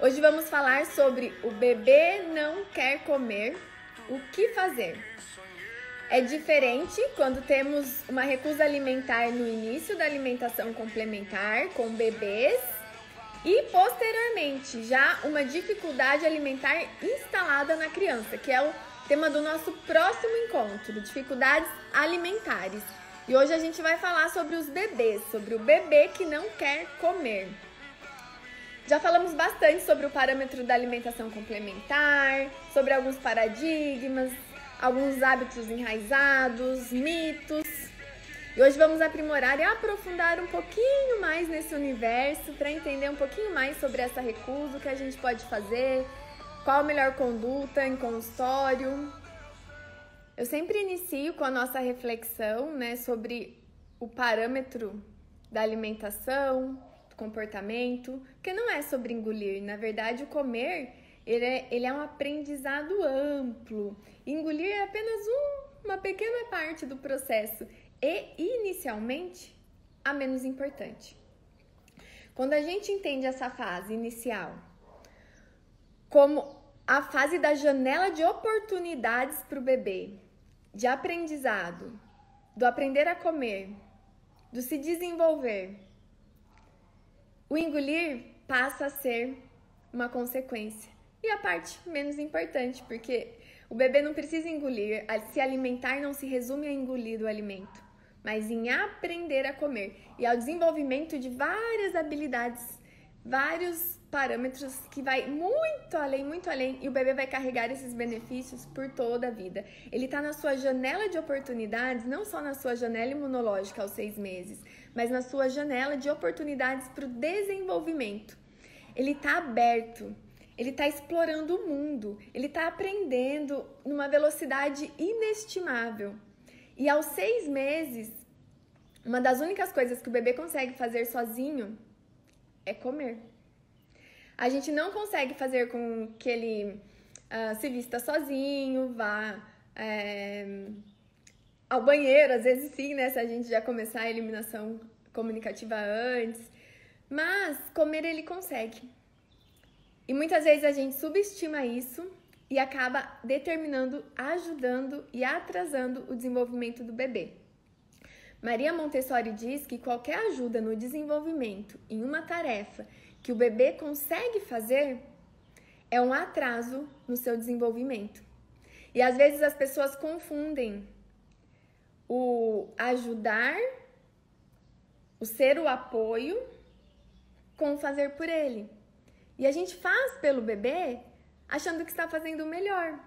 Hoje vamos falar sobre o bebê não quer comer, o que fazer. É diferente quando temos uma recusa alimentar no início da alimentação complementar com bebês e posteriormente já uma dificuldade alimentar instalada na criança, que é o tema do nosso próximo encontro, dificuldades alimentares. E hoje a gente vai falar sobre os bebês, sobre o bebê que não quer comer. Já falamos bastante sobre o parâmetro da alimentação complementar, sobre alguns paradigmas, alguns hábitos enraizados, mitos. E hoje vamos aprimorar e aprofundar um pouquinho mais nesse universo para entender um pouquinho mais sobre essa recusa, o que a gente pode fazer, qual a melhor conduta em consultório. Eu sempre inicio com a nossa reflexão né, sobre o parâmetro da alimentação, comportamento, que não é sobre engolir. Na verdade, o comer ele é, ele é um aprendizado amplo. Engolir é apenas um, uma pequena parte do processo e, inicialmente, a menos importante. Quando a gente entende essa fase inicial como a fase da janela de oportunidades para o bebê, de aprendizado, do aprender a comer, do se desenvolver, o engolir passa a ser uma consequência. E a parte menos importante, porque o bebê não precisa engolir, se alimentar não se resume a engolir o alimento, mas em aprender a comer e ao desenvolvimento de várias habilidades, vários parâmetros que vai muito além, muito além, e o bebê vai carregar esses benefícios por toda a vida. Ele está na sua janela de oportunidades, não só na sua janela imunológica aos seis meses, mas na sua janela de oportunidades para o desenvolvimento. Ele está aberto ele está explorando o mundo, ele está aprendendo numa velocidade inestimável. E aos seis meses, uma das únicas coisas que o bebê consegue fazer sozinho é comer. A gente não consegue fazer com que ele uh, se vista sozinho, vá é, ao banheiro, às vezes sim, né? Se a gente já começar a eliminação comunicativa antes. Mas comer ele consegue. E muitas vezes a gente subestima isso e acaba determinando, ajudando e atrasando o desenvolvimento do bebê. Maria Montessori diz que qualquer ajuda no desenvolvimento em uma tarefa que o bebê consegue fazer é um atraso no seu desenvolvimento. E às vezes as pessoas confundem o ajudar, o ser o apoio, com fazer por ele. E a gente faz pelo bebê achando que está fazendo o melhor.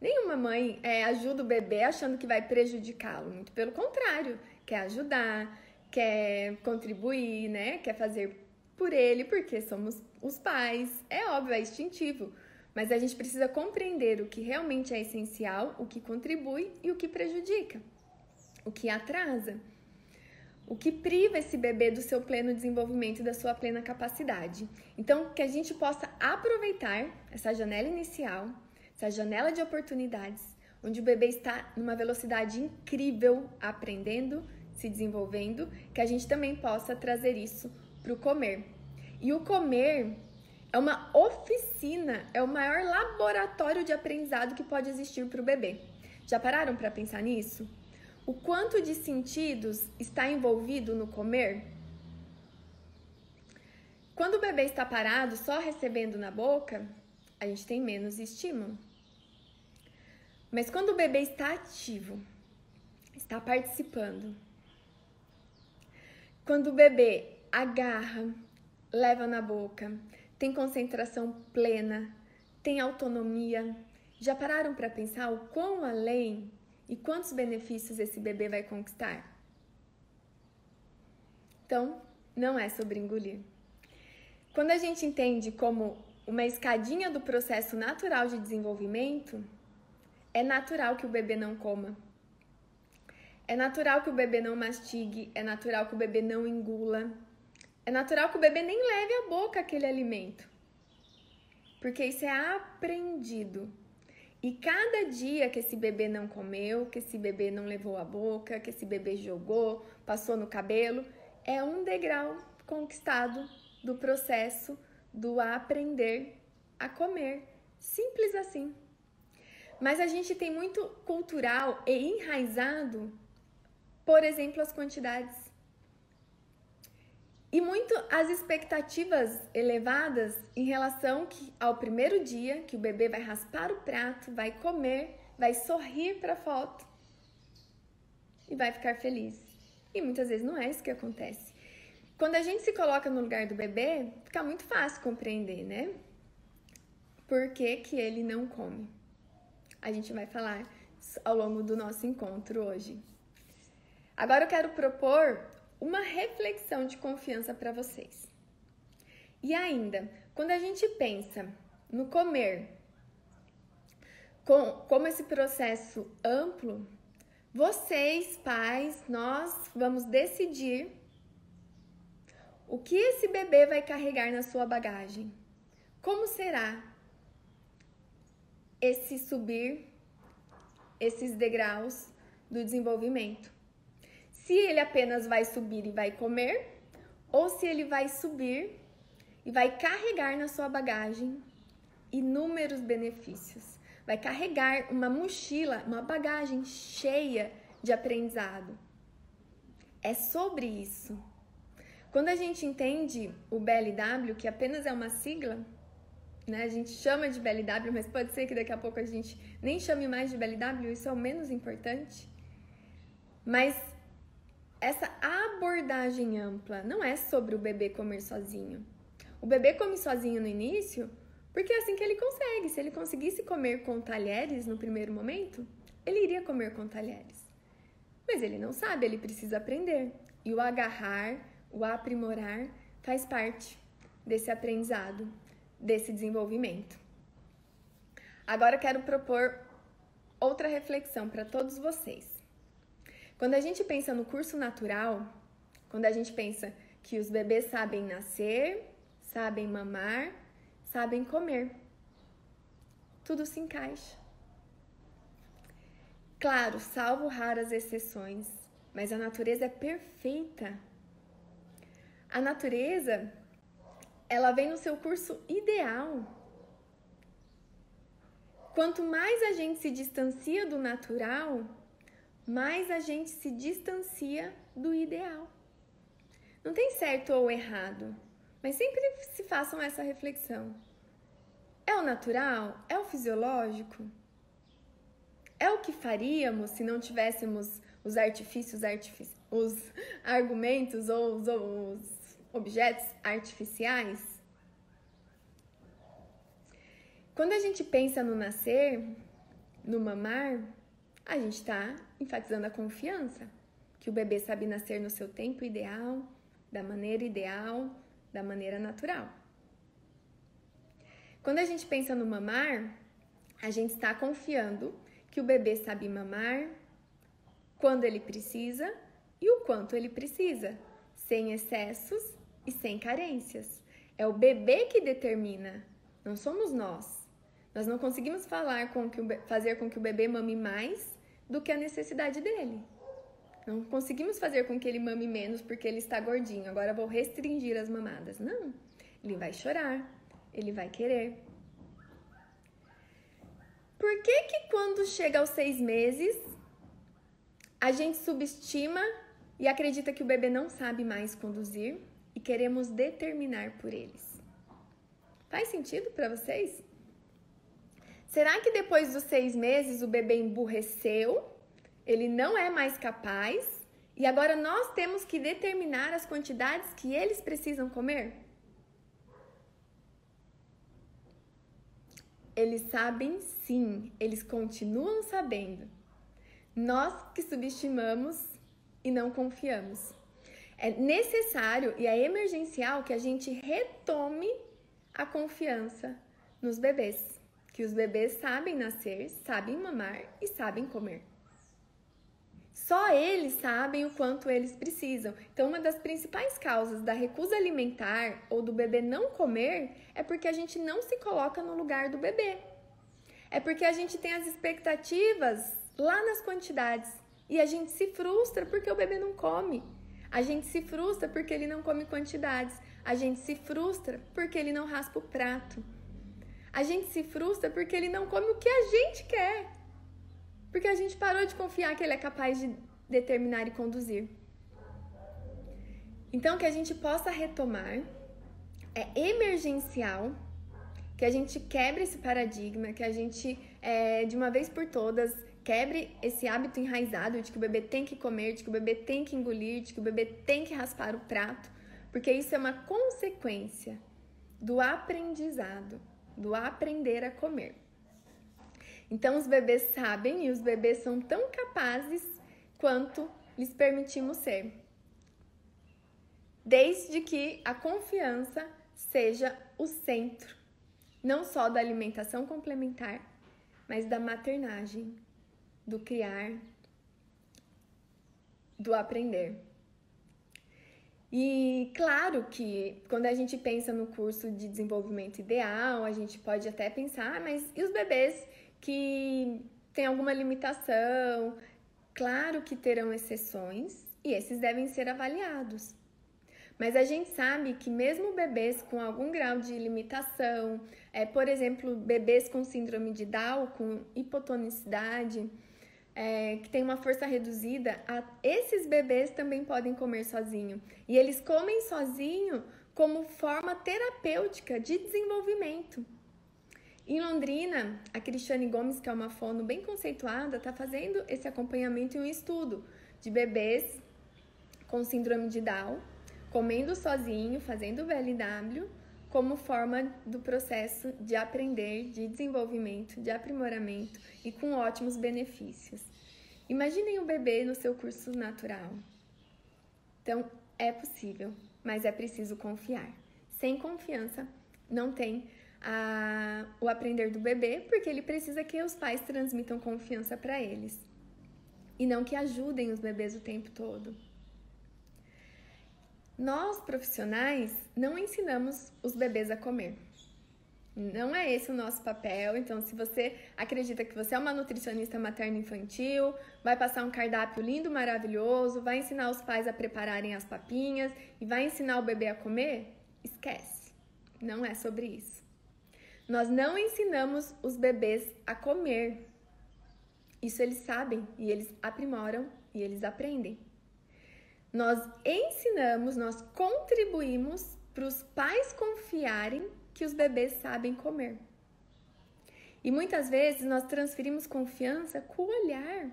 Nenhuma mãe é, ajuda o bebê achando que vai prejudicá-lo. Muito pelo contrário, quer ajudar, quer contribuir, né? Quer fazer por ele, porque somos os pais. É óbvio, é instintivo. Mas a gente precisa compreender o que realmente é essencial, o que contribui e o que prejudica, o que atrasa o que priva esse bebê do seu pleno desenvolvimento e da sua plena capacidade. Então, que a gente possa aproveitar essa janela inicial, essa janela de oportunidades, onde o bebê está numa velocidade incrível, aprendendo, se desenvolvendo, que a gente também possa trazer isso para o comer. E o comer é uma oficina, é o maior laboratório de aprendizado que pode existir para o bebê. Já pararam para pensar nisso? O quanto de sentidos está envolvido no comer? Quando o bebê está parado, só recebendo na boca, a gente tem menos estímulo. Mas quando o bebê está ativo, está participando, quando o bebê agarra, leva na boca, tem concentração plena, tem autonomia, já pararam para pensar o quão além e quantos benefícios esse bebê vai conquistar? Então, não é sobre engolir. Quando a gente entende como uma escadinha do processo natural de desenvolvimento, é natural que o bebê não coma. É natural que o bebê não mastigue, é natural que o bebê não engula. É natural que o bebê nem leve à boca aquele alimento. Porque isso é aprendido. E cada dia que esse bebê não comeu, que esse bebê não levou a boca, que esse bebê jogou, passou no cabelo, é um degrau conquistado do processo do aprender a comer. Simples assim. Mas a gente tem muito cultural e enraizado, por exemplo, as quantidades. E muito as expectativas elevadas em relação ao primeiro dia que o bebê vai raspar o prato, vai comer, vai sorrir para a foto e vai ficar feliz. E muitas vezes não é isso que acontece. Quando a gente se coloca no lugar do bebê, fica muito fácil compreender, né? Por que, que ele não come? A gente vai falar ao longo do nosso encontro hoje. Agora eu quero propor uma reflexão de confiança para vocês. E ainda, quando a gente pensa no comer com, como esse processo amplo, vocês, pais, nós vamos decidir o que esse bebê vai carregar na sua bagagem. Como será esse subir esses degraus do desenvolvimento. Se ele apenas vai subir e vai comer, ou se ele vai subir e vai carregar na sua bagagem inúmeros benefícios. Vai carregar uma mochila, uma bagagem cheia de aprendizado. É sobre isso. Quando a gente entende o BLW, que apenas é uma sigla, né? A gente chama de BLW, mas pode ser que daqui a pouco a gente nem chame mais de BLW, isso é o menos importante. Mas essa abordagem ampla não é sobre o bebê comer sozinho. O bebê come sozinho no início porque é assim que ele consegue. Se ele conseguisse comer com talheres no primeiro momento, ele iria comer com talheres. Mas ele não sabe, ele precisa aprender. E o agarrar, o aprimorar, faz parte desse aprendizado desse desenvolvimento. Agora quero propor outra reflexão para todos vocês. Quando a gente pensa no curso natural, quando a gente pensa que os bebês sabem nascer, sabem mamar, sabem comer, tudo se encaixa. Claro, salvo raras exceções, mas a natureza é perfeita. A natureza ela vem no seu curso ideal. Quanto mais a gente se distancia do natural, mais a gente se distancia do ideal. Não tem certo ou errado, mas sempre se façam essa reflexão. É o natural? É o fisiológico? É o que faríamos se não tivéssemos os artifícios, os argumentos ou os, os objetos artificiais? Quando a gente pensa no nascer, no mamar, a gente está enfatizando a confiança, que o bebê sabe nascer no seu tempo ideal, da maneira ideal, da maneira natural. Quando a gente pensa no mamar, a gente está confiando que o bebê sabe mamar quando ele precisa e o quanto ele precisa, sem excessos e sem carências. É o bebê que determina, não somos nós. Nós não conseguimos falar com que o, fazer com que o bebê mame mais do que a necessidade dele. Não conseguimos fazer com que ele mame menos porque ele está gordinho. Agora vou restringir as mamadas. Não. Ele vai chorar, ele vai querer. Por que que quando chega aos seis meses a gente subestima e acredita que o bebê não sabe mais conduzir e queremos determinar por eles. Faz sentido para vocês? Será que depois dos seis meses o bebê emburreceu? Ele não é mais capaz? E agora nós temos que determinar as quantidades que eles precisam comer? Eles sabem sim, eles continuam sabendo. Nós que subestimamos e não confiamos. É necessário e é emergencial que a gente retome a confiança nos bebês, que os bebês sabem nascer, sabem mamar e sabem comer. Só eles sabem o quanto eles precisam. Então, uma das principais causas da recusa alimentar ou do bebê não comer é porque a gente não se coloca no lugar do bebê. É porque a gente tem as expectativas lá nas quantidades e a gente se frustra porque o bebê não come. A gente se frustra porque ele não come quantidades. A gente se frustra porque ele não raspa o prato. A gente se frustra porque ele não come o que a gente quer. Porque a gente parou de confiar que ele é capaz de determinar e conduzir. Então, que a gente possa retomar, é emergencial, que a gente quebre esse paradigma, que a gente, é, de uma vez por todas, quebre esse hábito enraizado de que o bebê tem que comer, de que o bebê tem que engolir, de que o bebê tem que raspar o prato, porque isso é uma consequência do aprendizado, do aprender a comer. Então, os bebês sabem e os bebês são tão capazes quanto lhes permitimos ser desde que a confiança seja o centro, não só da alimentação complementar, mas da maternagem, do criar, do aprender. E claro que quando a gente pensa no curso de desenvolvimento ideal, a gente pode até pensar, ah, mas e os bebês que têm alguma limitação? Claro que terão exceções e esses devem ser avaliados. Mas a gente sabe que mesmo bebês com algum grau de limitação, é, por exemplo, bebês com síndrome de Down, com hipotonicidade, é, que tem uma força reduzida, a, esses bebês também podem comer sozinho. E eles comem sozinho como forma terapêutica de desenvolvimento. Em Londrina, a Cristiane Gomes, que é uma fono bem conceituada, está fazendo esse acompanhamento em um estudo de bebês com síndrome de Down comendo sozinho, fazendo VLW, como forma do processo de aprender, de desenvolvimento, de aprimoramento e com ótimos benefícios. Imaginem um bebê no seu curso natural. Então, é possível, mas é preciso confiar. Sem confiança, não tem a, o aprender do bebê, porque ele precisa que os pais transmitam confiança para eles e não que ajudem os bebês o tempo todo. Nós, profissionais, não ensinamos os bebês a comer. Não é esse o nosso papel. Então, se você acredita que você é uma nutricionista materno-infantil, vai passar um cardápio lindo, maravilhoso, vai ensinar os pais a prepararem as papinhas e vai ensinar o bebê a comer, esquece. Não é sobre isso. Nós não ensinamos os bebês a comer. Isso eles sabem e eles aprimoram e eles aprendem. Nós ensinamos, nós contribuímos para os pais confiarem que os bebês sabem comer. E muitas vezes nós transferimos confiança com o olhar.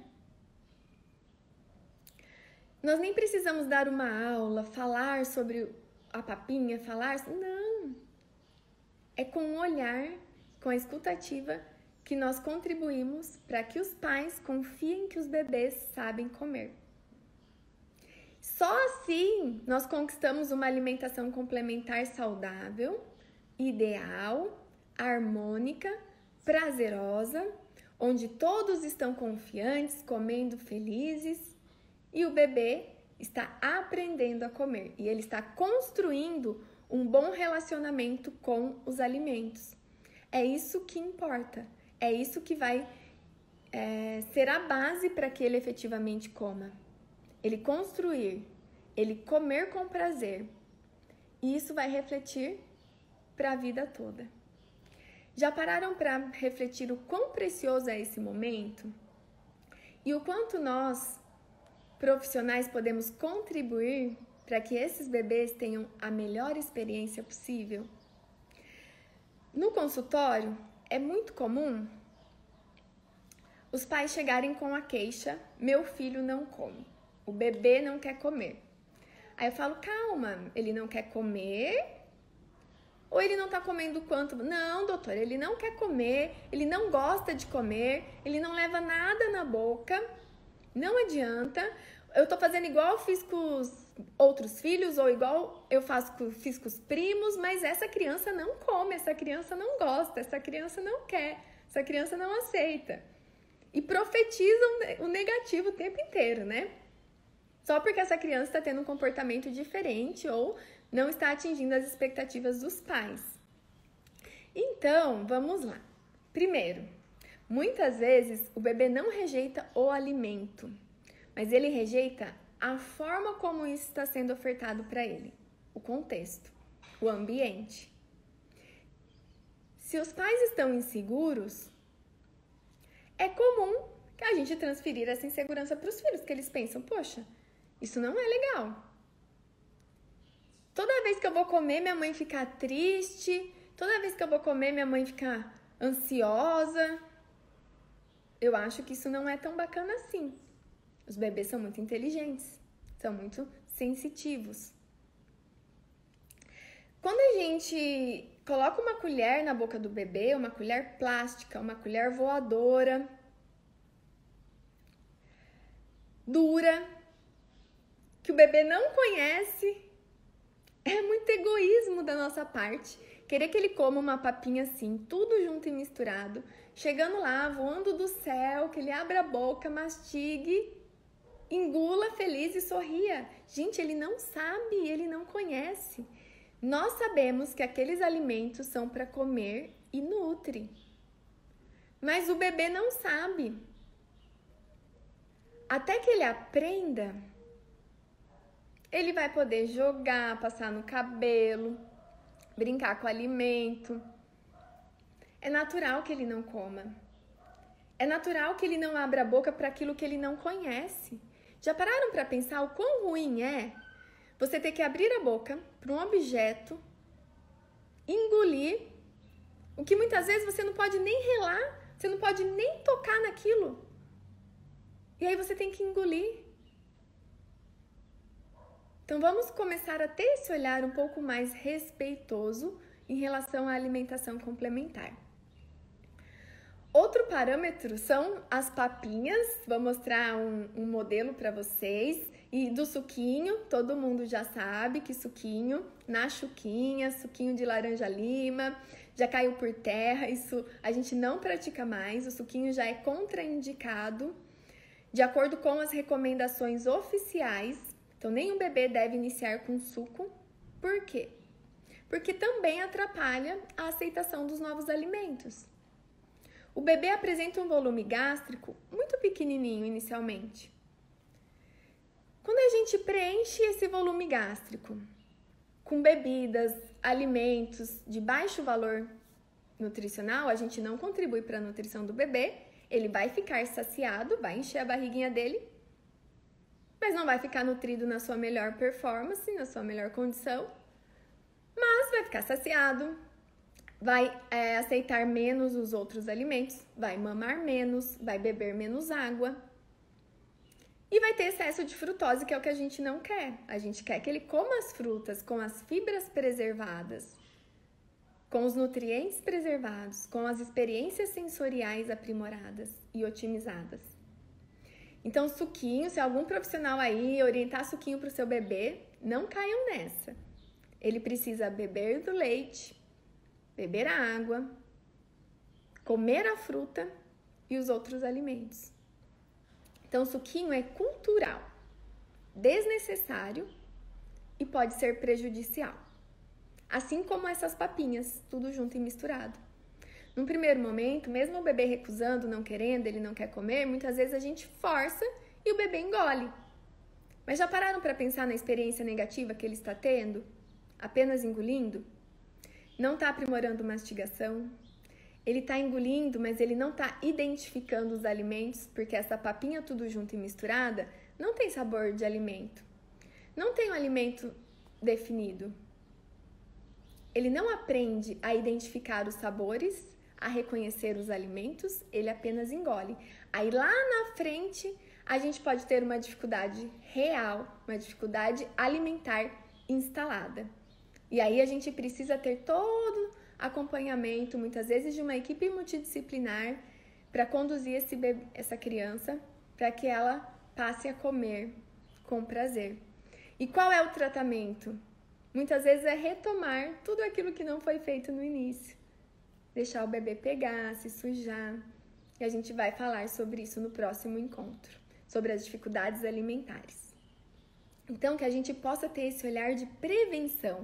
Nós nem precisamos dar uma aula, falar sobre a papinha, falar. Não! É com o olhar, com a escutativa, que nós contribuímos para que os pais confiem que os bebês sabem comer. Só assim nós conquistamos uma alimentação complementar saudável, ideal, harmônica, prazerosa, onde todos estão confiantes, comendo felizes e o bebê está aprendendo a comer e ele está construindo um bom relacionamento com os alimentos. É isso que importa, é isso que vai é, ser a base para que ele efetivamente coma ele construir, ele comer com prazer. E isso vai refletir para a vida toda. Já pararam para refletir o quão precioso é esse momento? E o quanto nós, profissionais, podemos contribuir para que esses bebês tenham a melhor experiência possível? No consultório, é muito comum os pais chegarem com a queixa: meu filho não come. O bebê não quer comer. Aí eu falo, calma, ele não quer comer? Ou ele não tá comendo quanto? Não, doutor, ele não quer comer, ele não gosta de comer, ele não leva nada na boca, não adianta. Eu tô fazendo igual eu fiz com os outros filhos, ou igual eu faço com, fiz com os primos, mas essa criança não come, essa criança não gosta, essa criança não quer, essa criança não aceita. E profetizam o negativo o tempo inteiro, né? Só porque essa criança está tendo um comportamento diferente ou não está atingindo as expectativas dos pais. Então, vamos lá. Primeiro, muitas vezes o bebê não rejeita o alimento, mas ele rejeita a forma como isso está sendo ofertado para ele, o contexto. o ambiente. Se os pais estão inseguros, é comum que a gente transferir essa insegurança para os filhos, que eles pensam, poxa, isso não é legal. Toda vez que eu vou comer, minha mãe fica triste. Toda vez que eu vou comer, minha mãe fica ansiosa. Eu acho que isso não é tão bacana assim. Os bebês são muito inteligentes, são muito sensitivos. Quando a gente coloca uma colher na boca do bebê, uma colher plástica, uma colher voadora, dura, que o bebê não conhece, é muito egoísmo da nossa parte. Querer que ele coma uma papinha assim, tudo junto e misturado, chegando lá, voando do céu, que ele abra a boca, mastigue, engula feliz e sorria. Gente, ele não sabe, ele não conhece. Nós sabemos que aqueles alimentos são para comer e nutre. Mas o bebê não sabe. Até que ele aprenda, ele vai poder jogar, passar no cabelo, brincar com alimento. É natural que ele não coma. É natural que ele não abra a boca para aquilo que ele não conhece. Já pararam para pensar o quão ruim é você ter que abrir a boca para um objeto, engolir, o que muitas vezes você não pode nem relar, você não pode nem tocar naquilo. E aí você tem que engolir. Então vamos começar a ter esse olhar um pouco mais respeitoso em relação à alimentação complementar. Outro parâmetro são as papinhas. Vou mostrar um, um modelo para vocês. E do suquinho, todo mundo já sabe que suquinho, na chuquinha, suquinho de laranja lima, já caiu por terra. Isso a gente não pratica mais. O suquinho já é contraindicado de acordo com as recomendações oficiais. Então, nenhum bebê deve iniciar com suco. Por quê? Porque também atrapalha a aceitação dos novos alimentos. O bebê apresenta um volume gástrico muito pequenininho inicialmente. Quando a gente preenche esse volume gástrico com bebidas, alimentos de baixo valor nutricional, a gente não contribui para a nutrição do bebê, ele vai ficar saciado, vai encher a barriguinha dele, mas não vai ficar nutrido na sua melhor performance, na sua melhor condição, mas vai ficar saciado, vai é, aceitar menos os outros alimentos, vai mamar menos, vai beber menos água. E vai ter excesso de frutose, que é o que a gente não quer. A gente quer que ele coma as frutas com as fibras preservadas, com os nutrientes preservados, com as experiências sensoriais aprimoradas e otimizadas. Então, suquinho, se algum profissional aí orientar suquinho para o seu bebê, não caiam nessa. Ele precisa beber do leite, beber a água, comer a fruta e os outros alimentos. Então, suquinho é cultural, desnecessário e pode ser prejudicial. Assim como essas papinhas, tudo junto e misturado. Num primeiro momento, mesmo o bebê recusando, não querendo, ele não quer comer, muitas vezes a gente força e o bebê engole. Mas já pararam para pensar na experiência negativa que ele está tendo? Apenas engolindo? não está aprimorando mastigação, ele está engolindo, mas ele não está identificando os alimentos, porque essa papinha tudo junto e misturada não tem sabor de alimento. Não tem um alimento definido. Ele não aprende a identificar os sabores, a reconhecer os alimentos, ele apenas engole. Aí lá na frente, a gente pode ter uma dificuldade real, uma dificuldade alimentar instalada. E aí a gente precisa ter todo acompanhamento, muitas vezes de uma equipe multidisciplinar, para conduzir esse bebê, essa criança para que ela passe a comer com prazer. E qual é o tratamento? Muitas vezes é retomar tudo aquilo que não foi feito no início. Deixar o bebê pegar, se sujar. E a gente vai falar sobre isso no próximo encontro, sobre as dificuldades alimentares. Então, que a gente possa ter esse olhar de prevenção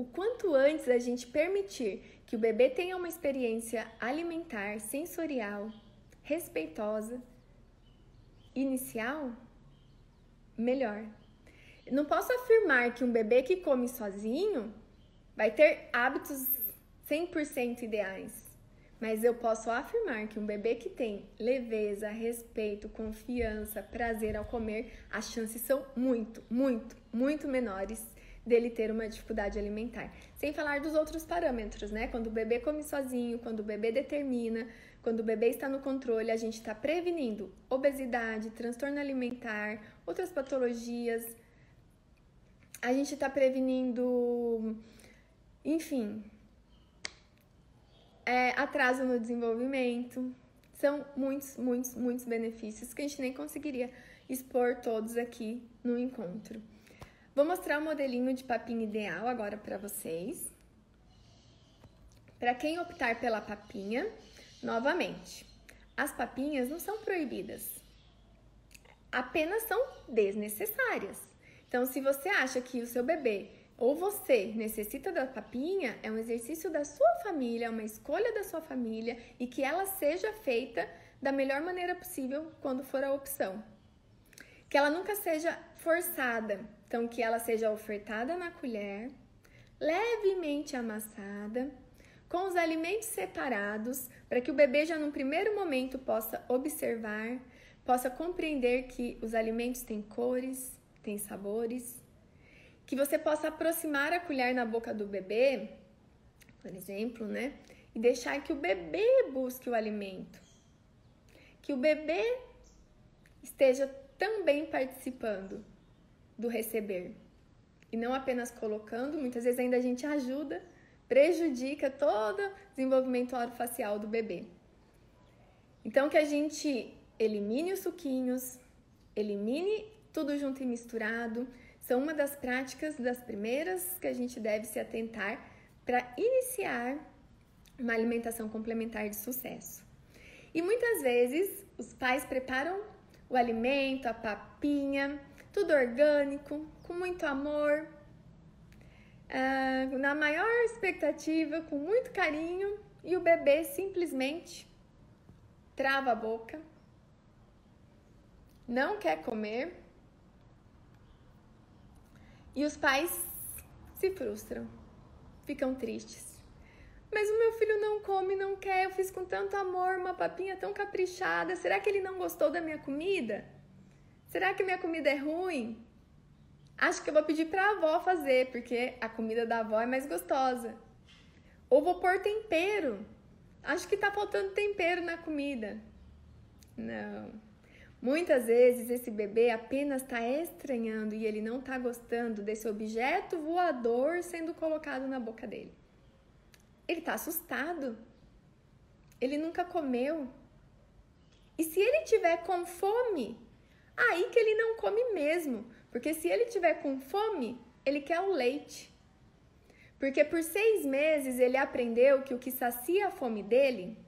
o quanto antes a gente permitir que o bebê tenha uma experiência alimentar, sensorial, respeitosa, inicial, melhor. Não posso afirmar que um bebê que come sozinho vai ter hábitos 100% ideais. Mas eu posso afirmar que um bebê que tem leveza, respeito, confiança, prazer ao comer, as chances são muito, muito, muito menores dele ter uma dificuldade alimentar. Sem falar dos outros parâmetros, né? Quando o bebê come sozinho, quando o bebê determina, quando o bebê está no controle, a gente está prevenindo obesidade, transtorno alimentar, outras patologias. A gente está prevenindo, enfim, é, atraso no desenvolvimento. São muitos, muitos, muitos benefícios que a gente nem conseguiria expor todos aqui no encontro. Vou mostrar o modelinho de papinha ideal agora para vocês. Para quem optar pela papinha, novamente, as papinhas não são proibidas, apenas são desnecessárias. Então, se você acha que o seu bebê ou você necessita da papinha, é um exercício da sua família, é uma escolha da sua família e que ela seja feita da melhor maneira possível quando for a opção. Que ela nunca seja forçada, então que ela seja ofertada na colher, levemente amassada, com os alimentos separados, para que o bebê já num primeiro momento possa observar, possa compreender que os alimentos têm cores, têm sabores que você possa aproximar a colher na boca do bebê, por exemplo, né? E deixar que o bebê busque o alimento. Que o bebê esteja também participando do receber. E não apenas colocando, muitas vezes ainda a gente ajuda, prejudica todo o desenvolvimento orofacial do bebê. Então que a gente elimine os suquinhos, elimine tudo junto e misturado, são uma das práticas das primeiras que a gente deve se atentar para iniciar uma alimentação complementar de sucesso. E muitas vezes os pais preparam o alimento, a papinha, tudo orgânico, com muito amor, uh, na maior expectativa, com muito carinho, e o bebê simplesmente trava a boca, não quer comer e os pais se frustram, ficam tristes. Mas o meu filho não come, não quer. Eu fiz com tanto amor, uma papinha tão caprichada. Será que ele não gostou da minha comida? Será que minha comida é ruim? Acho que eu vou pedir para a avó fazer, porque a comida da avó é mais gostosa. Ou vou pôr tempero. Acho que tá faltando tempero na comida. Não. Muitas vezes esse bebê apenas está estranhando e ele não está gostando desse objeto voador sendo colocado na boca dele. Ele está assustado. Ele nunca comeu. E se ele tiver com fome, aí que ele não come mesmo. Porque se ele tiver com fome, ele quer o leite. Porque por seis meses ele aprendeu que o que sacia a fome dele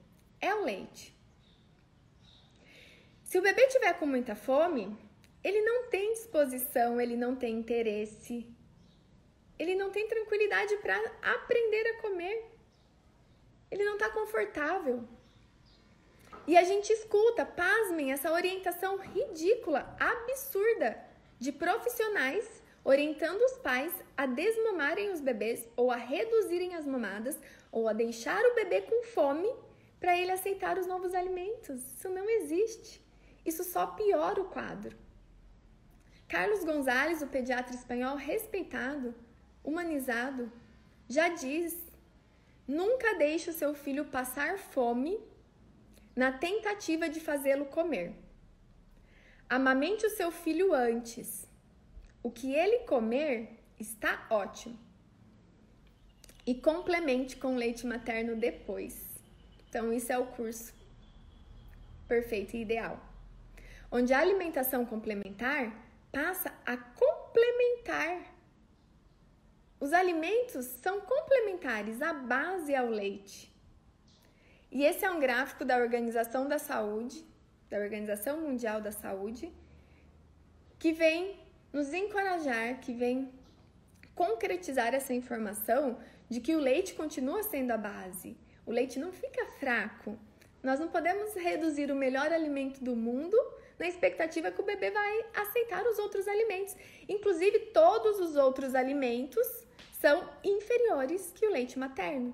é o leite. Se o bebê tiver com muita fome, ele não tem disposição, ele não tem interesse, ele não tem tranquilidade para aprender a comer. Ele não está confortável. E a gente escuta, pasmem, essa orientação ridícula, absurda, de profissionais orientando os pais a desmamarem os bebês ou a reduzirem as mamadas ou a deixar o bebê com fome para ele aceitar os novos alimentos. Isso não existe. Isso só piora o quadro. Carlos Gonzalez, o pediatra espanhol respeitado, humanizado, já diz: nunca deixe o seu filho passar fome na tentativa de fazê-lo comer. Amamente o seu filho antes. O que ele comer está ótimo. E complemente com leite materno depois. Então, isso é o curso perfeito e ideal onde a alimentação complementar passa a complementar. Os alimentos são complementares, a base é o leite. E esse é um gráfico da Organização da Saúde, da Organização Mundial da Saúde, que vem nos encorajar, que vem concretizar essa informação de que o leite continua sendo a base. O leite não fica fraco. Nós não podemos reduzir o melhor alimento do mundo na expectativa que o bebê vai aceitar os outros alimentos. Inclusive, todos os outros alimentos são inferiores que o leite materno.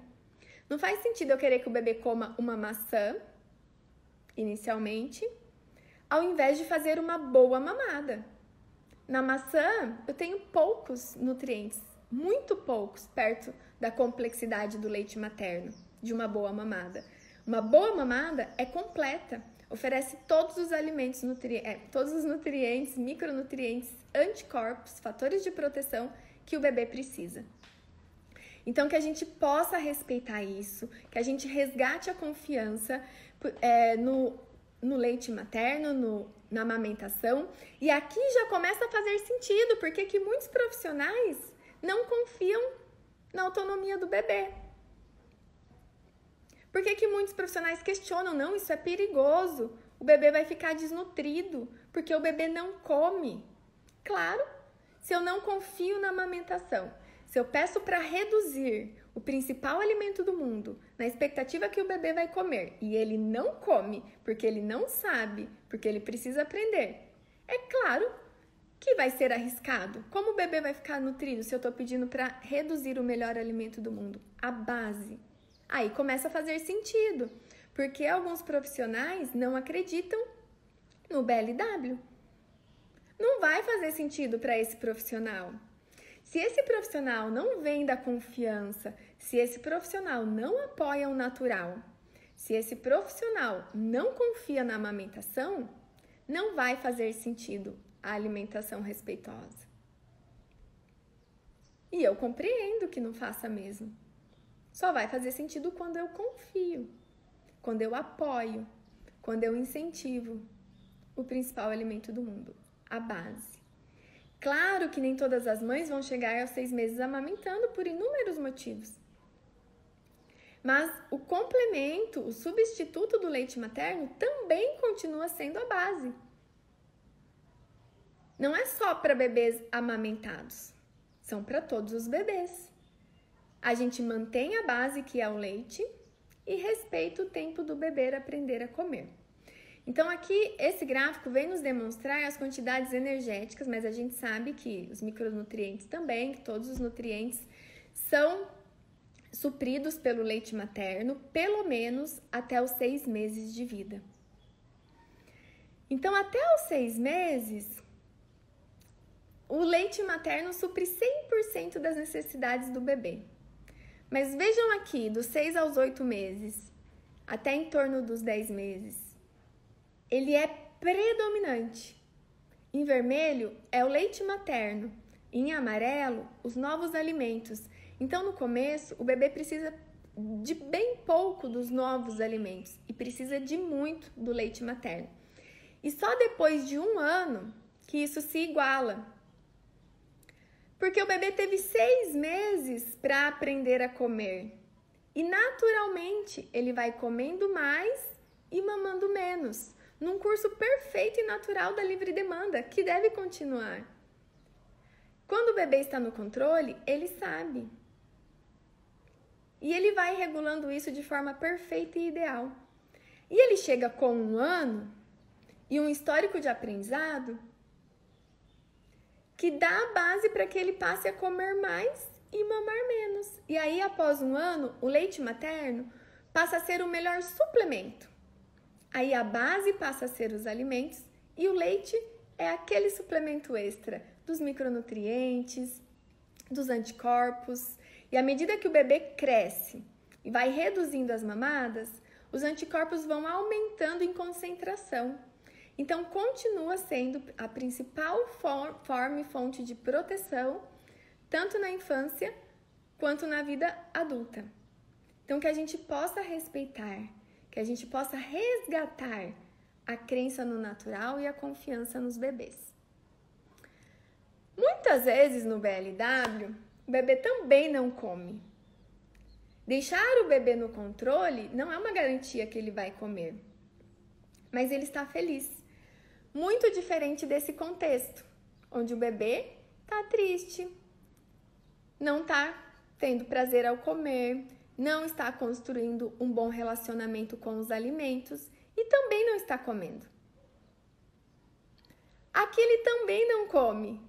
Não faz sentido eu querer que o bebê coma uma maçã, inicialmente, ao invés de fazer uma boa mamada. Na maçã, eu tenho poucos nutrientes, muito poucos, perto da complexidade do leite materno, de uma boa mamada. Uma boa mamada é completa, oferece todos os alimentos, nutri é, todos os nutrientes, micronutrientes, anticorpos, fatores de proteção que o bebê precisa. Então, que a gente possa respeitar isso, que a gente resgate a confiança é, no, no leite materno, no, na amamentação. E aqui já começa a fazer sentido, porque que muitos profissionais não confiam na autonomia do bebê. Por que, que muitos profissionais questionam? Não, isso é perigoso. O bebê vai ficar desnutrido, porque o bebê não come. Claro, se eu não confio na amamentação, se eu peço para reduzir o principal alimento do mundo na expectativa que o bebê vai comer e ele não come porque ele não sabe, porque ele precisa aprender, é claro que vai ser arriscado. Como o bebê vai ficar nutrido se eu estou pedindo para reduzir o melhor alimento do mundo? A base Aí começa a fazer sentido, porque alguns profissionais não acreditam no BLW. Não vai fazer sentido para esse profissional. Se esse profissional não vem da confiança, se esse profissional não apoia o natural, se esse profissional não confia na amamentação, não vai fazer sentido a alimentação respeitosa. E eu compreendo que não faça mesmo. Só vai fazer sentido quando eu confio, quando eu apoio, quando eu incentivo o principal alimento do mundo, a base. Claro que nem todas as mães vão chegar aos seis meses amamentando por inúmeros motivos. Mas o complemento, o substituto do leite materno também continua sendo a base. Não é só para bebês amamentados, são para todos os bebês a gente mantém a base que é o leite e respeita o tempo do bebê aprender a comer. Então aqui esse gráfico vem nos demonstrar as quantidades energéticas, mas a gente sabe que os micronutrientes também, que todos os nutrientes são supridos pelo leite materno, pelo menos até os seis meses de vida. Então, até os seis meses, o leite materno supre 100% das necessidades do bebê. Mas vejam aqui, dos 6 aos 8 meses, até em torno dos 10 meses, ele é predominante. Em vermelho é o leite materno, em amarelo, os novos alimentos. Então, no começo, o bebê precisa de bem pouco dos novos alimentos e precisa de muito do leite materno. E só depois de um ano que isso se iguala porque o bebê teve seis meses para aprender a comer. E naturalmente ele vai comendo mais e mamando menos, num curso perfeito e natural da livre demanda, que deve continuar. Quando o bebê está no controle, ele sabe. E ele vai regulando isso de forma perfeita e ideal. E ele chega com um ano e um histórico de aprendizado que dá a base para que ele passe a comer mais e mamar menos. E aí, após um ano, o leite materno passa a ser o melhor suplemento. Aí a base passa a ser os alimentos e o leite é aquele suplemento extra dos micronutrientes, dos anticorpos. E à medida que o bebê cresce e vai reduzindo as mamadas, os anticorpos vão aumentando em concentração. Então, continua sendo a principal forma e fonte de proteção, tanto na infância quanto na vida adulta. Então, que a gente possa respeitar, que a gente possa resgatar a crença no natural e a confiança nos bebês. Muitas vezes no BLW, o bebê também não come. Deixar o bebê no controle não é uma garantia que ele vai comer, mas ele está feliz muito diferente desse contexto, onde o bebê tá triste, não tá tendo prazer ao comer, não está construindo um bom relacionamento com os alimentos e também não está comendo. Aqui ele também não come.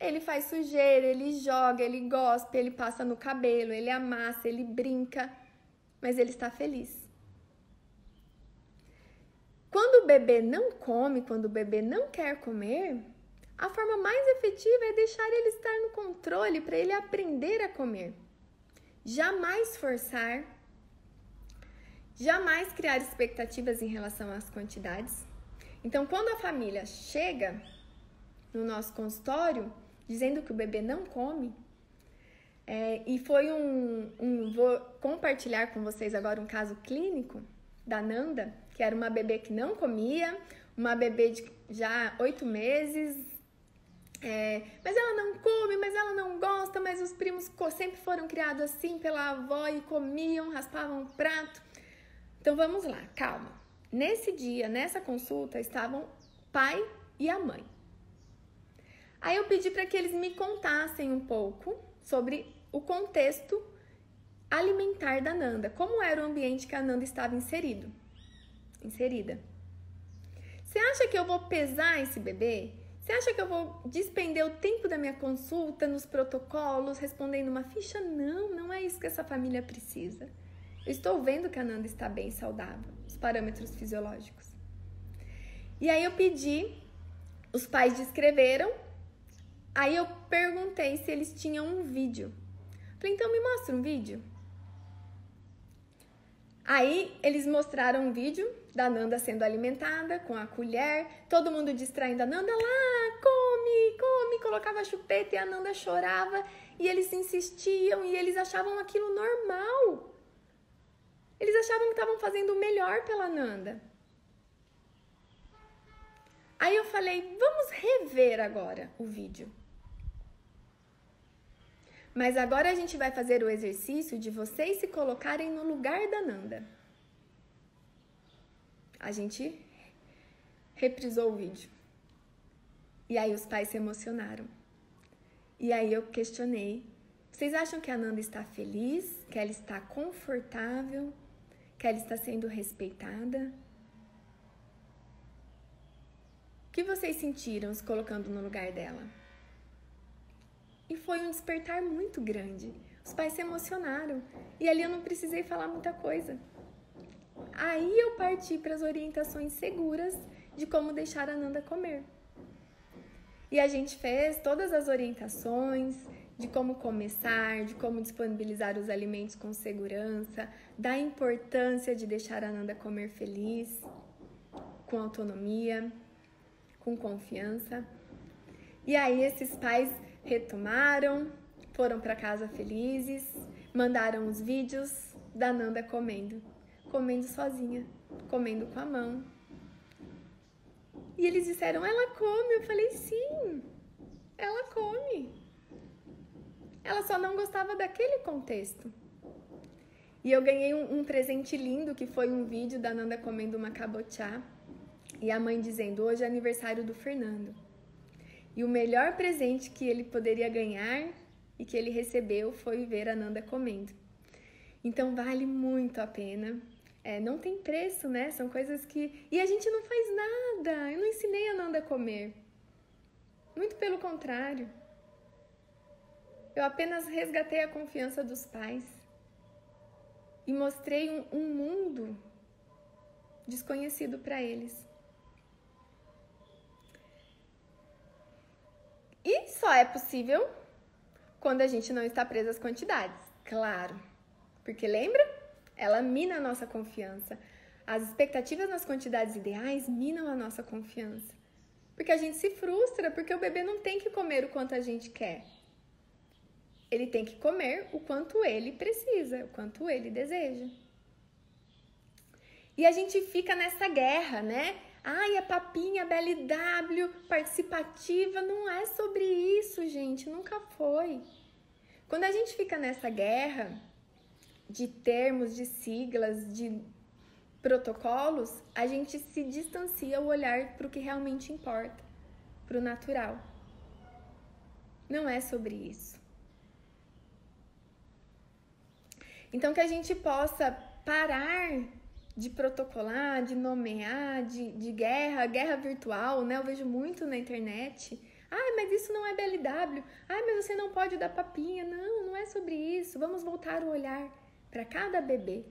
Ele faz sujeira, ele joga, ele gospe, ele passa no cabelo, ele amassa, ele brinca, mas ele está feliz. Quando o bebê não come, quando o bebê não quer comer, a forma mais efetiva é deixar ele estar no controle para ele aprender a comer. Jamais forçar, jamais criar expectativas em relação às quantidades. Então, quando a família chega no nosso consultório dizendo que o bebê não come, é, e foi um, um. Vou compartilhar com vocês agora um caso clínico da Nanda, que era uma bebê que não comia, uma bebê de já oito meses, é, mas ela não come, mas ela não gosta, mas os primos sempre foram criados assim pela avó e comiam, raspavam o prato. Então vamos lá, calma. Nesse dia, nessa consulta, estavam pai e a mãe. Aí eu pedi para que eles me contassem um pouco sobre o contexto alimentar da Nanda, como era o ambiente que a Nanda estava inserido, inserida. Você acha que eu vou pesar esse bebê? Você acha que eu vou despender o tempo da minha consulta nos protocolos, respondendo uma ficha? Não, não é isso que essa família precisa. Eu estou vendo que a Nanda está bem saudável, os parâmetros fisiológicos. E aí eu pedi, os pais descreveram, aí eu perguntei se eles tinham um vídeo. Falei, então me mostra um vídeo. Aí eles mostraram um vídeo da Nanda sendo alimentada com a colher, todo mundo distraindo a Nanda lá, come, come, colocava chupeta e a Nanda chorava e eles insistiam e eles achavam aquilo normal. Eles achavam que estavam fazendo o melhor pela Nanda. Aí eu falei, vamos rever agora o vídeo. Mas agora a gente vai fazer o exercício de vocês se colocarem no lugar da Nanda. A gente reprisou o vídeo. E aí os pais se emocionaram. E aí eu questionei: vocês acham que a Nanda está feliz? Que ela está confortável? Que ela está sendo respeitada? O que vocês sentiram se colocando no lugar dela? E foi um despertar muito grande. Os pais se emocionaram. E ali eu não precisei falar muita coisa. Aí eu parti para as orientações seguras de como deixar a Nanda comer. E a gente fez todas as orientações de como começar, de como disponibilizar os alimentos com segurança, da importância de deixar a Nanda comer feliz, com autonomia, com confiança. E aí esses pais retomaram, foram para casa felizes, mandaram os vídeos da Nanda comendo, comendo sozinha, comendo com a mão. E eles disseram: "Ela come". Eu falei: "Sim. Ela come". Ela só não gostava daquele contexto. E eu ganhei um, um presente lindo que foi um vídeo da Nanda comendo uma cabochá e a mãe dizendo: "Hoje é aniversário do Fernando". E o melhor presente que ele poderia ganhar e que ele recebeu foi ver a Nanda comendo. Então vale muito a pena. É, não tem preço, né? São coisas que. E a gente não faz nada. Eu não ensinei a Nanda a comer. Muito pelo contrário. Eu apenas resgatei a confiança dos pais e mostrei um, um mundo desconhecido para eles. E só é possível quando a gente não está preso às quantidades, claro. Porque lembra? Ela mina a nossa confiança. As expectativas nas quantidades ideais minam a nossa confiança. Porque a gente se frustra, porque o bebê não tem que comer o quanto a gente quer. Ele tem que comer o quanto ele precisa, o quanto ele deseja. E a gente fica nessa guerra, né? Ai, a papinha BLW participativa não é sobre isso, gente, nunca foi. Quando a gente fica nessa guerra de termos, de siglas, de protocolos, a gente se distancia o olhar para o que realmente importa, para o natural. Não é sobre isso. Então, que a gente possa parar de protocolar, de nomear, de, de guerra, guerra virtual, né? Eu vejo muito na internet. Ai, mas isso não é BLW. Ai, mas você não pode dar papinha. Não, não é sobre isso. Vamos voltar o olhar para cada bebê,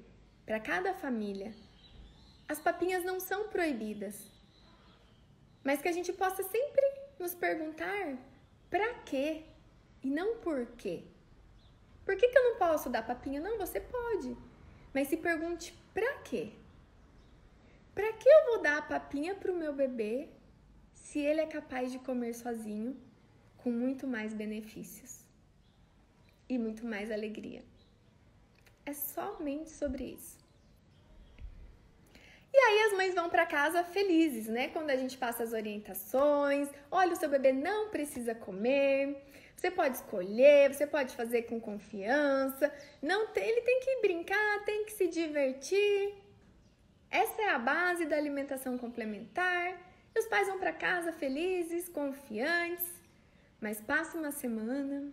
para cada família. As papinhas não são proibidas, mas que a gente possa sempre nos perguntar para quê e não por quê. Por que, que eu não posso dar papinha? Não, você pode. Mas se pergunte para quê? Para que eu vou dar a papinha para o meu bebê se ele é capaz de comer sozinho com muito mais benefícios e muito mais alegria? É somente sobre isso. E aí as mães vão para casa felizes, né? Quando a gente passa as orientações, olha, o seu bebê não precisa comer, você pode escolher, você pode fazer com confiança. Não tem, ele tem que brincar, tem que se divertir. Essa é a base da alimentação complementar. E os pais vão para casa felizes, confiantes. Mas passa uma semana,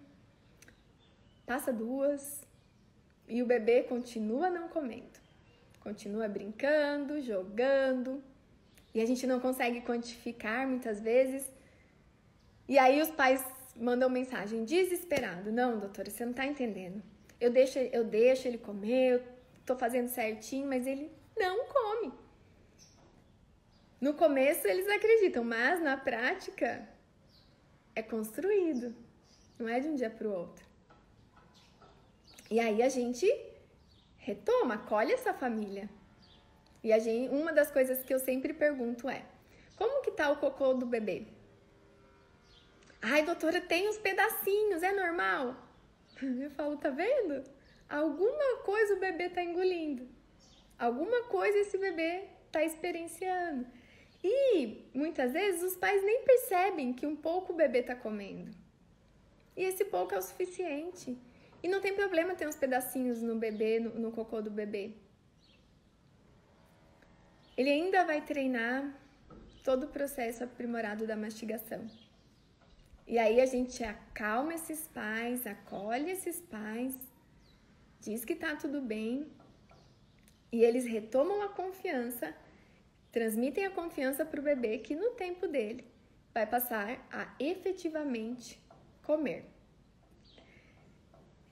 passa duas e o bebê continua não comendo. Continua brincando, jogando. E a gente não consegue quantificar muitas vezes. E aí os pais mandam mensagem desesperado. Não, doutora, você não tá entendendo. Eu deixo, eu deixo ele comer, eu tô fazendo certinho, mas ele não come. No começo eles acreditam, mas na prática é construído. Não é de um dia para o outro. E aí a gente retoma, acolhe essa família. E a gente, uma das coisas que eu sempre pergunto é: como que tá o cocô do bebê? Ai, doutora, tem uns pedacinhos, é normal? Eu falo, tá vendo? Alguma coisa o bebê tá engolindo. Alguma coisa esse bebê tá experienciando. E muitas vezes os pais nem percebem que um pouco o bebê tá comendo. E esse pouco é o suficiente. E não tem problema ter uns pedacinhos no bebê, no, no cocô do bebê. Ele ainda vai treinar todo o processo aprimorado da mastigação. E aí a gente acalma esses pais, acolhe esses pais, diz que tá tudo bem e eles retomam a confiança, transmitem a confiança para o bebê que no tempo dele vai passar a efetivamente comer.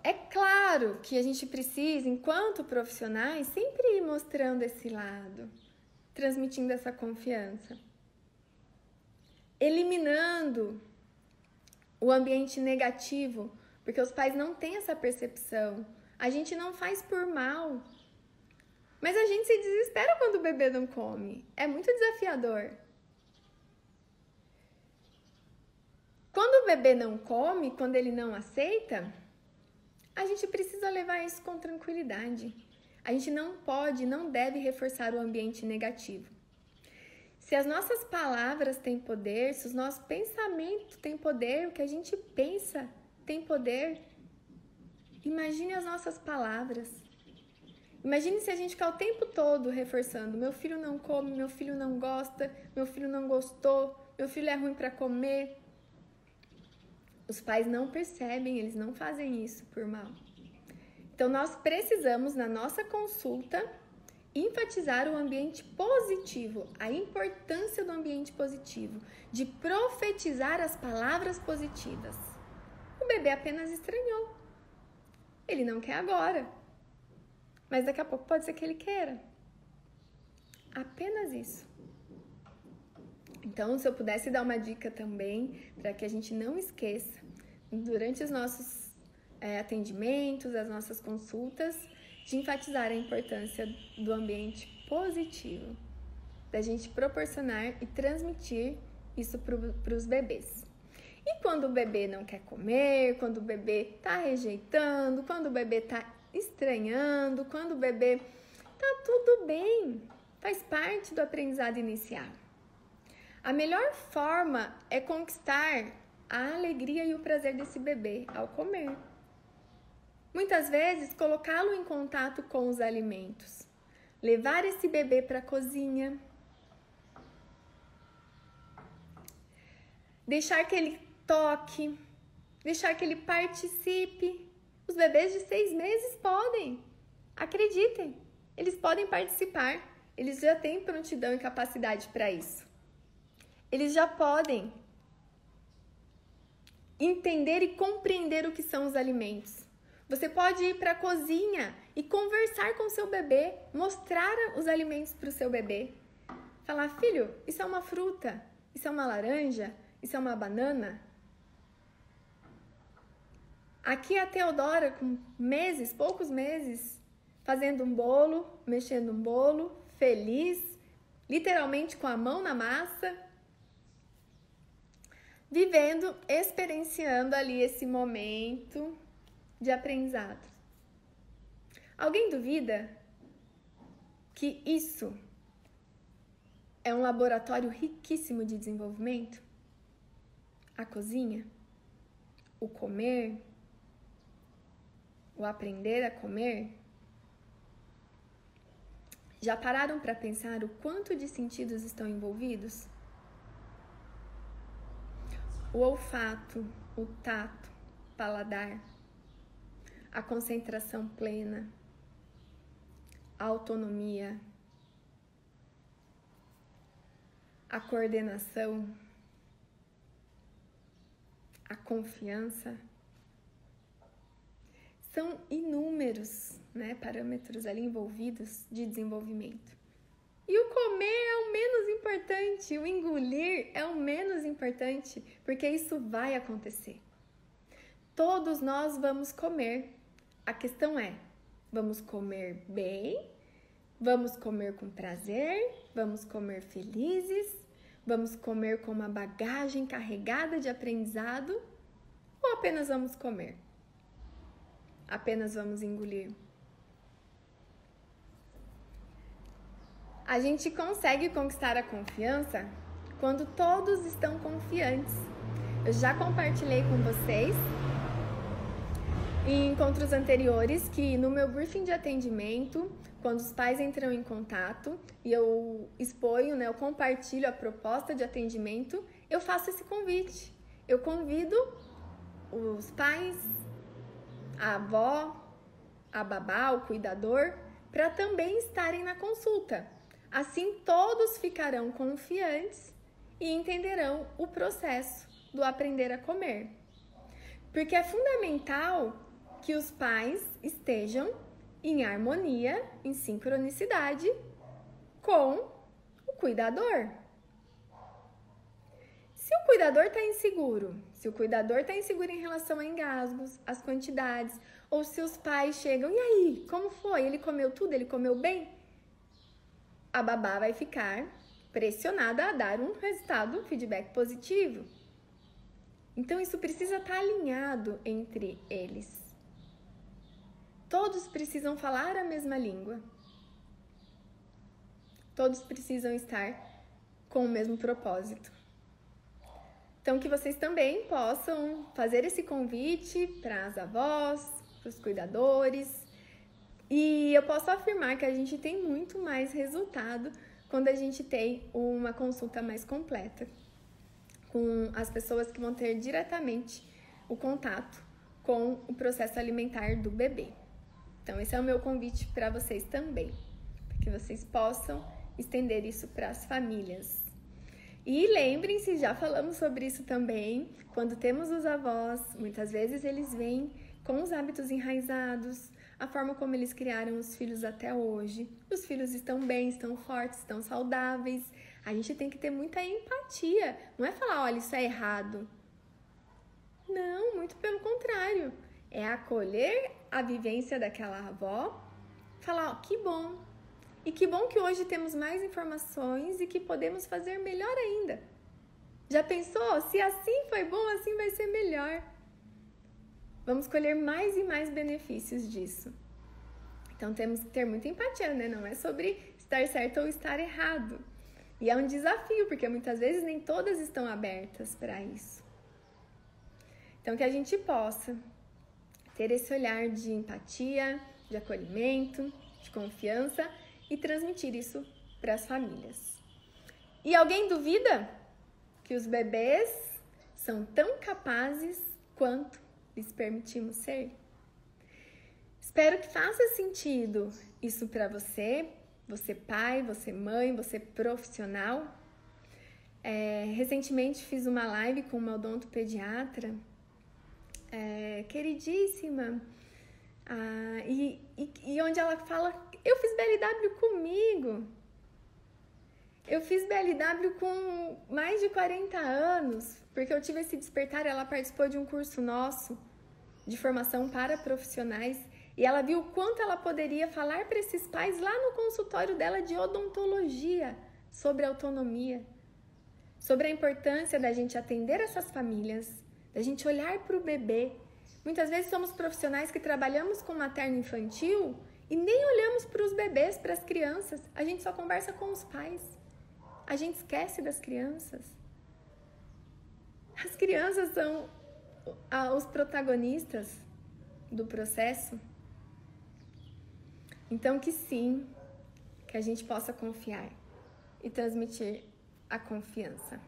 É claro que a gente precisa, enquanto profissionais, sempre ir mostrando esse lado, transmitindo essa confiança, eliminando o ambiente negativo, porque os pais não têm essa percepção. A gente não faz por mal. Mas a gente se desespera quando o bebê não come. É muito desafiador. Quando o bebê não come, quando ele não aceita, a gente precisa levar isso com tranquilidade. A gente não pode, não deve reforçar o ambiente negativo. Se as nossas palavras têm poder, se os nossos pensamentos têm poder, o que a gente pensa tem poder, imagine as nossas palavras. Imagine se a gente ficar o tempo todo reforçando: meu filho não come, meu filho não gosta, meu filho não gostou, meu filho é ruim para comer. Os pais não percebem, eles não fazem isso por mal. Então, nós precisamos, na nossa consulta, enfatizar o ambiente positivo, a importância do ambiente positivo, de profetizar as palavras positivas. O bebê apenas estranhou. Ele não quer agora, mas daqui a pouco pode ser que ele queira. Apenas isso. Então, se eu pudesse dar uma dica também, para que a gente não esqueça, durante os nossos é, atendimentos, as nossas consultas, de enfatizar a importância do ambiente positivo, da gente proporcionar e transmitir isso para os bebês. E quando o bebê não quer comer, quando o bebê está rejeitando, quando o bebê está estranhando, quando o bebê tá tudo bem, faz parte do aprendizado inicial. A melhor forma é conquistar a alegria e o prazer desse bebê ao comer. Muitas vezes, colocá-lo em contato com os alimentos, levar esse bebê para a cozinha, deixar que ele toque, deixar que ele participe. Os bebês de seis meses podem, acreditem, eles podem participar. eles já têm prontidão e capacidade para isso. Eles já podem entender e compreender o que são os alimentos. Você pode ir para a cozinha e conversar com seu bebê, mostrar os alimentos para o seu bebê. Falar, filho, isso é uma fruta, isso é uma laranja, isso é uma banana. Aqui a Teodora, com meses, poucos meses, fazendo um bolo, mexendo um bolo, feliz, literalmente com a mão na massa, vivendo, experienciando ali esse momento de aprendizado. Alguém duvida que isso é um laboratório riquíssimo de desenvolvimento? A cozinha, o comer, o aprender a comer? Já pararam para pensar o quanto de sentidos estão envolvidos? O olfato, o tato, paladar, a concentração plena, a autonomia, a coordenação, a confiança. São inúmeros né, parâmetros ali envolvidos de desenvolvimento. E o comer é o menos importante, o engolir é o menos importante, porque isso vai acontecer. Todos nós vamos comer. A questão é: vamos comer bem? Vamos comer com prazer? Vamos comer felizes? Vamos comer com uma bagagem carregada de aprendizado? Ou apenas vamos comer? Apenas vamos engolir? A gente consegue conquistar a confiança quando todos estão confiantes. Eu já compartilhei com vocês em encontros anteriores que no meu briefing de atendimento, quando os pais entram em contato e eu exponho, né, eu compartilho a proposta de atendimento, eu faço esse convite. Eu convido os pais, a avó, a babá, o cuidador, para também estarem na consulta. Assim, todos ficarão confiantes e entenderão o processo do aprender a comer. Porque é fundamental que os pais estejam em harmonia, em sincronicidade com o cuidador. Se o cuidador está inseguro, se o cuidador está inseguro em relação a engasgos, as quantidades, ou se os pais chegam, e aí, como foi? Ele comeu tudo? Ele comeu bem? a babá vai ficar pressionada a dar um resultado, um feedback positivo. Então isso precisa estar tá alinhado entre eles. Todos precisam falar a mesma língua. Todos precisam estar com o mesmo propósito. Então que vocês também possam fazer esse convite para as avós, para os cuidadores, e eu posso afirmar que a gente tem muito mais resultado quando a gente tem uma consulta mais completa com as pessoas que vão ter diretamente o contato com o processo alimentar do bebê. Então, esse é o meu convite para vocês também, para que vocês possam estender isso para as famílias. E lembrem-se, já falamos sobre isso também, quando temos os avós, muitas vezes eles vêm com os hábitos enraizados, a forma como eles criaram os filhos até hoje. Os filhos estão bem, estão fortes, estão saudáveis. A gente tem que ter muita empatia. Não é falar, olha, isso é errado. Não, muito pelo contrário. É acolher a vivência daquela avó, falar, que bom. E que bom que hoje temos mais informações e que podemos fazer melhor ainda. Já pensou? Se assim foi bom, assim vai ser melhor. Vamos colher mais e mais benefícios disso. Então temos que ter muita empatia, né? Não é sobre estar certo ou estar errado. E é um desafio, porque muitas vezes nem todas estão abertas para isso. Então que a gente possa ter esse olhar de empatia, de acolhimento, de confiança e transmitir isso para as famílias. E alguém duvida que os bebês são tão capazes quanto lhes permitimos ser? Espero que faça sentido isso para você, você pai, você mãe, você profissional. É, recentemente fiz uma live com uma odontopediatra é, queridíssima ah, e, e, e onde ela fala eu fiz BLW comigo eu fiz BLW com mais de 40 anos, porque eu tive esse despertar. Ela participou de um curso nosso de formação para profissionais e ela viu o quanto ela poderia falar para esses pais lá no consultório dela de odontologia sobre autonomia, sobre a importância da gente atender essas famílias, da gente olhar para o bebê. Muitas vezes somos profissionais que trabalhamos com materno infantil e nem olhamos para os bebês, para as crianças. A gente só conversa com os pais. A gente esquece das crianças. As crianças são os protagonistas do processo. Então, que sim, que a gente possa confiar e transmitir a confiança.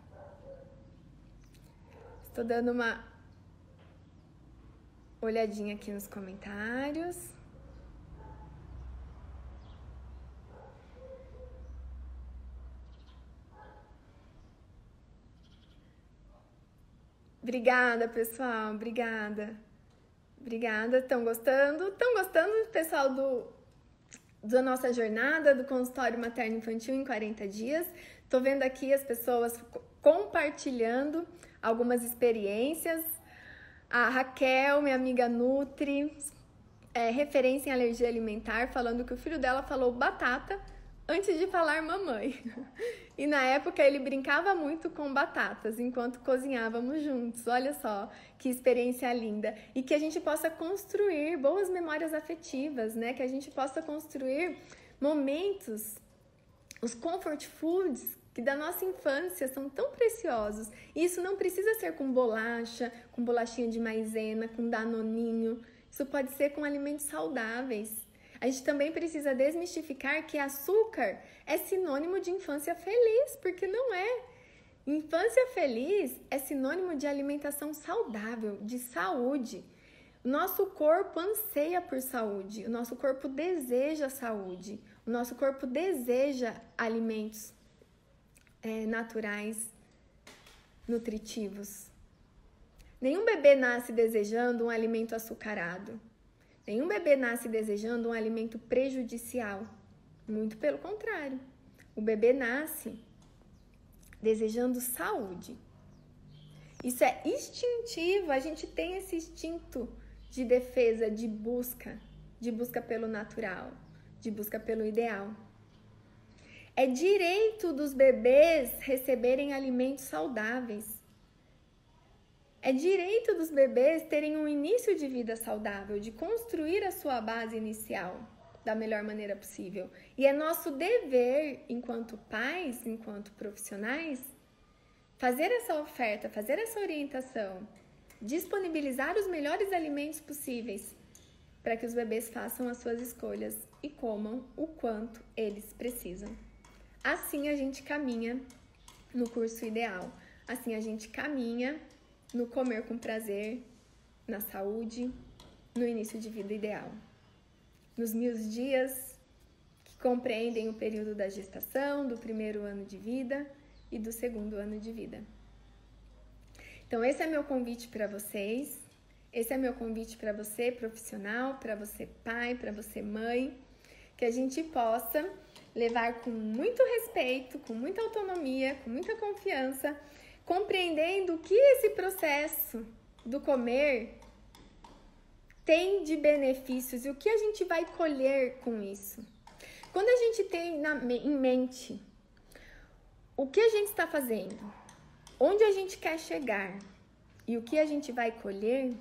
Estou dando uma olhadinha aqui nos comentários. Obrigada, pessoal. Obrigada. Obrigada. Estão gostando? Estão gostando, pessoal, do, da nossa jornada do consultório materno infantil em 40 dias? Estou vendo aqui as pessoas compartilhando algumas experiências. A Raquel, minha amiga Nutri, é, referência em alergia alimentar, falando que o filho dela falou batata antes de falar mamãe. E na época ele brincava muito com batatas enquanto cozinhávamos juntos. Olha só que experiência linda. E que a gente possa construir boas memórias afetivas, né? Que a gente possa construir momentos, os comfort foods que da nossa infância são tão preciosos. E isso não precisa ser com bolacha, com bolachinha de maisena, com danoninho. Isso pode ser com alimentos saudáveis a gente também precisa desmistificar que açúcar é sinônimo de infância feliz, porque não é. Infância feliz é sinônimo de alimentação saudável, de saúde. O nosso corpo anseia por saúde, o nosso corpo deseja saúde, o nosso corpo deseja alimentos é, naturais, nutritivos. Nenhum bebê nasce desejando um alimento açucarado. Nenhum bebê nasce desejando um alimento prejudicial. Muito pelo contrário. O bebê nasce desejando saúde. Isso é instintivo, a gente tem esse instinto de defesa, de busca, de busca pelo natural, de busca pelo ideal. É direito dos bebês receberem alimentos saudáveis. É direito dos bebês terem um início de vida saudável, de construir a sua base inicial da melhor maneira possível. E é nosso dever, enquanto pais, enquanto profissionais, fazer essa oferta, fazer essa orientação, disponibilizar os melhores alimentos possíveis para que os bebês façam as suas escolhas e comam o quanto eles precisam. Assim a gente caminha no curso ideal. Assim a gente caminha no comer com prazer, na saúde, no início de vida ideal. Nos mil dias que compreendem o período da gestação, do primeiro ano de vida e do segundo ano de vida. Então, esse é meu convite para vocês. Esse é meu convite para você, profissional, para você, pai, para você, mãe, que a gente possa levar com muito respeito, com muita autonomia, com muita confiança compreendendo que esse processo do comer tem de benefícios e o que a gente vai colher com isso. Quando a gente tem na, em mente o que a gente está fazendo, onde a gente quer chegar e o que a gente vai colher,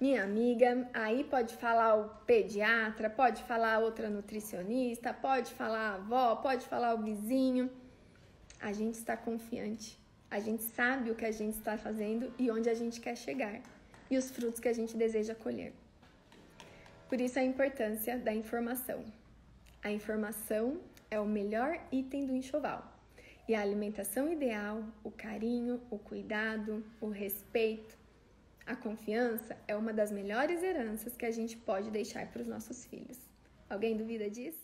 minha amiga, aí pode falar o pediatra, pode falar outra nutricionista, pode falar a avó, pode falar o vizinho. A gente está confiante a gente sabe o que a gente está fazendo e onde a gente quer chegar e os frutos que a gente deseja colher. Por isso a importância da informação. A informação é o melhor item do enxoval. E a alimentação ideal, o carinho, o cuidado, o respeito, a confiança é uma das melhores heranças que a gente pode deixar para os nossos filhos. Alguém duvida disso?